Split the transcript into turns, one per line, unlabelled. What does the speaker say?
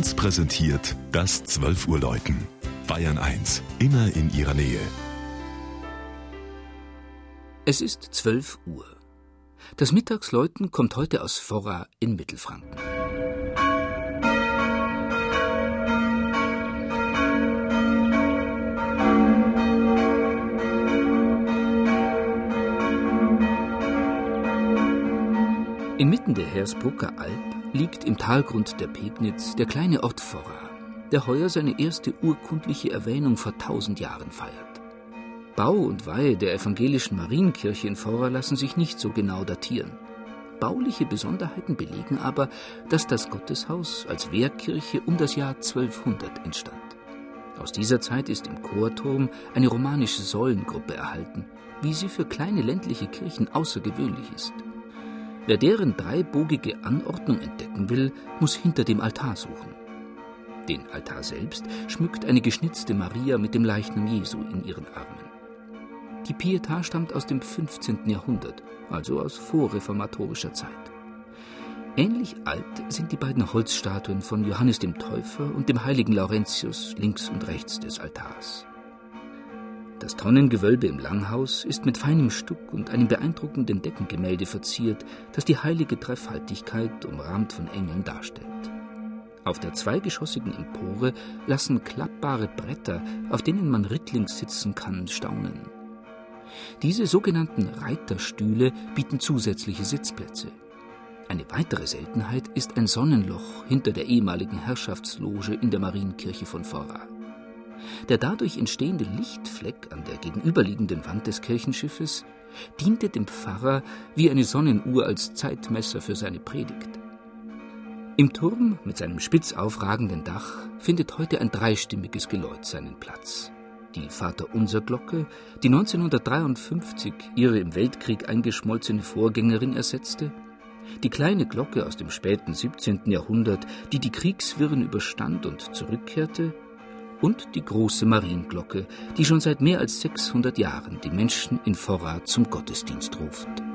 1 präsentiert das 12 Uhr Läuten. Bayern 1, immer in ihrer Nähe.
Es ist 12 Uhr. Das Mittagsläuten kommt heute aus Forra in Mittelfranken. Inmitten der Hersbrucker Alp liegt im Talgrund der Pegnitz der kleine Ort Forra, der heuer seine erste urkundliche Erwähnung vor tausend Jahren feiert. Bau und Weihe der evangelischen Marienkirche in Forra lassen sich nicht so genau datieren. Bauliche Besonderheiten belegen aber, dass das Gotteshaus als Wehrkirche um das Jahr 1200 entstand. Aus dieser Zeit ist im Chorturm eine romanische Säulengruppe erhalten, wie sie für kleine ländliche Kirchen außergewöhnlich ist. Wer deren dreibogige Anordnung entdecken will, muss hinter dem Altar suchen. Den Altar selbst schmückt eine geschnitzte Maria mit dem Leichnam Jesu in ihren Armen. Die Pietà stammt aus dem 15. Jahrhundert, also aus vorreformatorischer Zeit. Ähnlich alt sind die beiden Holzstatuen von Johannes dem Täufer und dem heiligen Laurentius links und rechts des Altars. Das Tonnengewölbe im Langhaus ist mit feinem Stuck und einem beeindruckenden Deckengemälde verziert, das die heilige Dreifaltigkeit umrahmt von Engeln darstellt. Auf der zweigeschossigen Empore lassen klappbare Bretter, auf denen man rittlings sitzen kann, staunen. Diese sogenannten Reiterstühle bieten zusätzliche Sitzplätze. Eine weitere Seltenheit ist ein Sonnenloch hinter der ehemaligen Herrschaftsloge in der Marienkirche von Forra. Der dadurch entstehende Lichtfleck an der gegenüberliegenden Wand des Kirchenschiffes diente dem Pfarrer wie eine Sonnenuhr als Zeitmesser für seine Predigt. Im Turm mit seinem spitz aufragenden Dach findet heute ein dreistimmiges Geläut seinen Platz. Die Vaterunser-Glocke, die 1953 ihre im Weltkrieg eingeschmolzene Vorgängerin ersetzte, die kleine Glocke aus dem späten 17. Jahrhundert, die die Kriegswirren überstand und zurückkehrte, und die große Marienglocke, die schon seit mehr als 600 Jahren die Menschen in Vorrat zum Gottesdienst ruft.